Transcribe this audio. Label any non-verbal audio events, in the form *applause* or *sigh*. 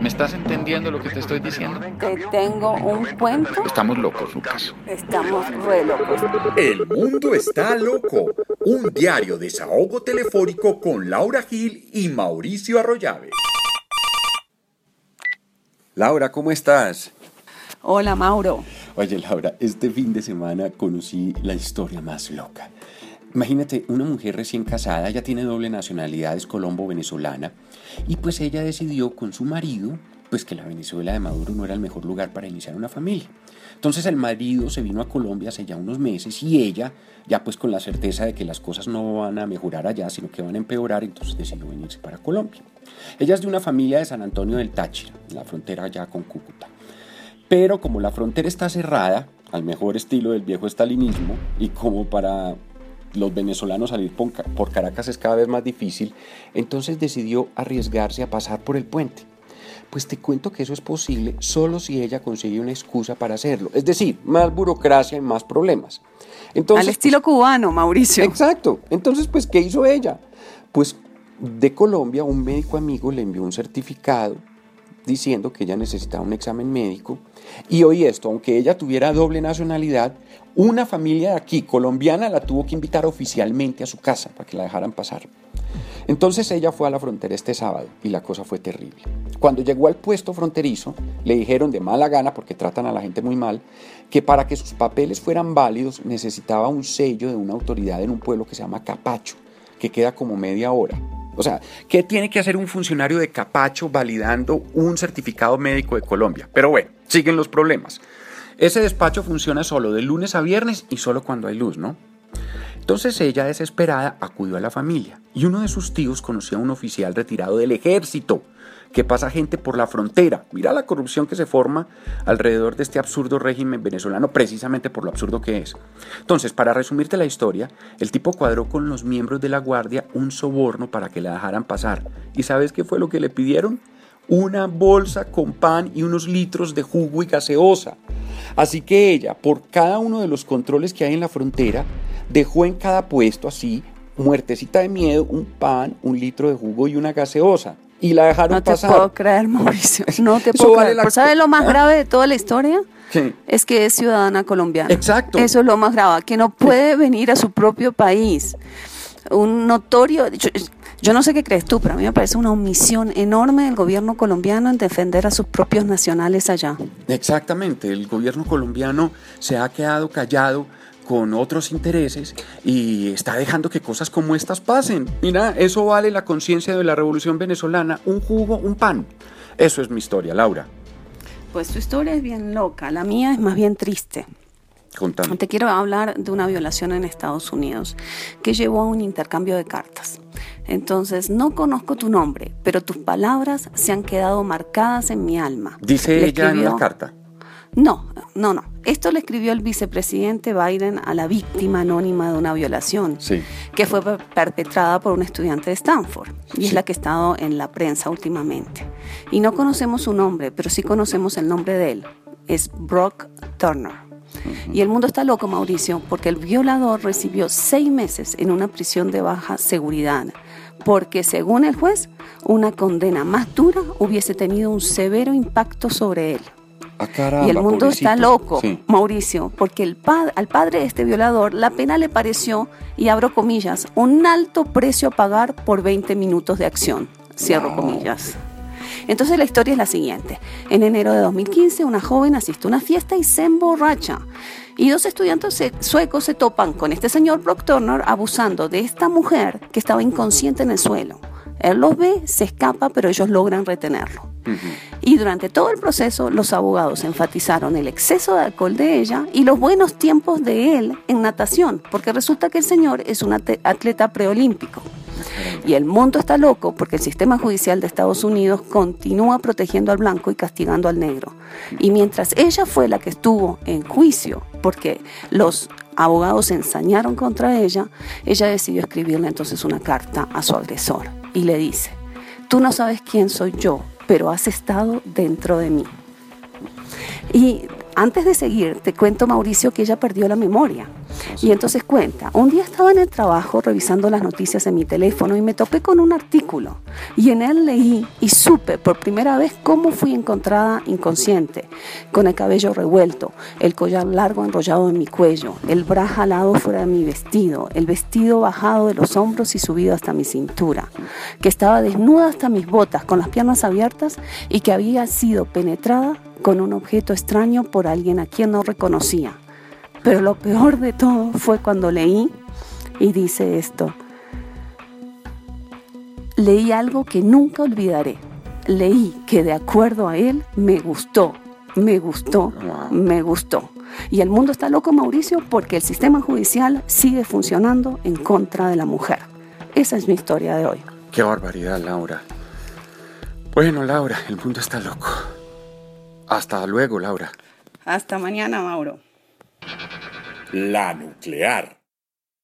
¿Me estás entendiendo lo que te estoy diciendo? Te tengo un cuento. Estamos locos, Lucas. Estamos re locos. El mundo está loco. Un diario desahogo telefónico con Laura Gil y Mauricio Arroyave. Laura, ¿cómo estás? Hola, Mauro. Oye, Laura, este fin de semana conocí la historia más loca. Imagínate, una mujer recién casada, ya tiene doble nacionalidad, es colombo-venezolana, y pues ella decidió con su marido, pues que la Venezuela de Maduro no era el mejor lugar para iniciar una familia. Entonces el marido se vino a Colombia hace ya unos meses y ella, ya pues con la certeza de que las cosas no van a mejorar allá, sino que van a empeorar, entonces decidió venirse para Colombia. Ella es de una familia de San Antonio del Táchira, la frontera ya con Cúcuta. Pero como la frontera está cerrada, al mejor estilo del viejo estalinismo, y como para los venezolanos salir por Caracas es cada vez más difícil, entonces decidió arriesgarse a pasar por el puente. Pues te cuento que eso es posible solo si ella consigue una excusa para hacerlo. Es decir, más burocracia y más problemas. Entonces, Al estilo cubano, Mauricio. Exacto. Entonces, pues, ¿qué hizo ella? Pues de Colombia un médico amigo le envió un certificado diciendo que ella necesitaba un examen médico. Y hoy esto, aunque ella tuviera doble nacionalidad, una familia de aquí, colombiana, la tuvo que invitar oficialmente a su casa para que la dejaran pasar. Entonces ella fue a la frontera este sábado y la cosa fue terrible. Cuando llegó al puesto fronterizo, le dijeron de mala gana, porque tratan a la gente muy mal, que para que sus papeles fueran válidos necesitaba un sello de una autoridad en un pueblo que se llama Capacho, que queda como media hora. O sea, ¿qué tiene que hacer un funcionario de Capacho validando un certificado médico de Colombia? Pero bueno, siguen los problemas. Ese despacho funciona solo de lunes a viernes y solo cuando hay luz, ¿no? Entonces ella, desesperada, acudió a la familia y uno de sus tíos conocía a un oficial retirado del ejército que pasa gente por la frontera. Mira la corrupción que se forma alrededor de este absurdo régimen venezolano, precisamente por lo absurdo que es. Entonces, para resumirte la historia, el tipo cuadró con los miembros de la guardia un soborno para que la dejaran pasar. ¿Y sabes qué fue lo que le pidieron? Una bolsa con pan y unos litros de jugo y gaseosa. Así que ella, por cada uno de los controles que hay en la frontera, dejó en cada puesto así, muertecita de miedo, un pan, un litro de jugo y una gaseosa y la dejaron pasar. No te puedo creer, Mauricio. *laughs* No te puedo creer. ¿Sabes lo más grave de toda la historia? Sí. Es que es ciudadana colombiana. Exacto. Eso es lo más grave, que no puede venir a su propio país. Un notorio, yo, no sé qué crees tú, pero a mí me parece una omisión enorme del gobierno colombiano en defender a sus propios nacionales allá. Exactamente, el gobierno colombiano se ha quedado callado con otros intereses y está dejando que cosas como estas pasen. Mira, eso vale la conciencia de la revolución venezolana, un jugo, un pan. Eso es mi historia, Laura. Pues tu historia es bien loca, la mía es más bien triste. Contame. Te quiero hablar de una violación en Estados Unidos que llevó a un intercambio de cartas. Entonces, no conozco tu nombre, pero tus palabras se han quedado marcadas en mi alma. Dice ella en la carta. No, no, no. Esto le escribió el vicepresidente Biden a la víctima anónima de una violación que fue perpetrada por un estudiante de Stanford y es la que ha estado en la prensa últimamente. Y no conocemos su nombre, pero sí conocemos el nombre de él. Es Brock Turner. Y el mundo está loco, Mauricio, porque el violador recibió seis meses en una prisión de baja seguridad, porque según el juez, una condena más dura hubiese tenido un severo impacto sobre él. Ah, y el mundo está loco, Mauricio, porque el al padre de este violador la pena le pareció, y abro comillas, un alto precio a pagar por 20 minutos de acción. Cierro comillas. Entonces la historia es la siguiente. En enero de 2015 una joven asiste a una fiesta y se emborracha. Y dos estudiantes suecos se topan con este señor Brock Turner abusando de esta mujer que estaba inconsciente en el suelo. Él los ve, se escapa, pero ellos logran retenerlo. Y durante todo el proceso, los abogados enfatizaron el exceso de alcohol de ella y los buenos tiempos de él en natación, porque resulta que el señor es un atleta preolímpico. Y el mundo está loco porque el sistema judicial de Estados Unidos continúa protegiendo al blanco y castigando al negro. Y mientras ella fue la que estuvo en juicio, porque los abogados se ensañaron contra ella, ella decidió escribirle entonces una carta a su agresor y le dice, tú no sabes quién soy yo, pero has estado dentro de mí. Y antes de seguir, te cuento, Mauricio, que ella perdió la memoria. Y entonces cuenta, un día estaba en el trabajo revisando las noticias en mi teléfono y me topé con un artículo. Y en él leí y supe por primera vez cómo fui encontrada inconsciente, con el cabello revuelto, el collar largo enrollado en mi cuello, el bra jalado fuera de mi vestido, el vestido bajado de los hombros y subido hasta mi cintura, que estaba desnuda hasta mis botas, con las piernas abiertas y que había sido penetrada con un objeto extraño por alguien a quien no reconocía. Pero lo peor de todo fue cuando leí y dice esto. Leí algo que nunca olvidaré. Leí que de acuerdo a él me gustó, me gustó, me gustó. Y el mundo está loco, Mauricio, porque el sistema judicial sigue funcionando en contra de la mujer. Esa es mi historia de hoy. Qué barbaridad, Laura. Bueno, Laura, el mundo está loco. Hasta luego, Laura. Hasta mañana, Mauro. La nuclear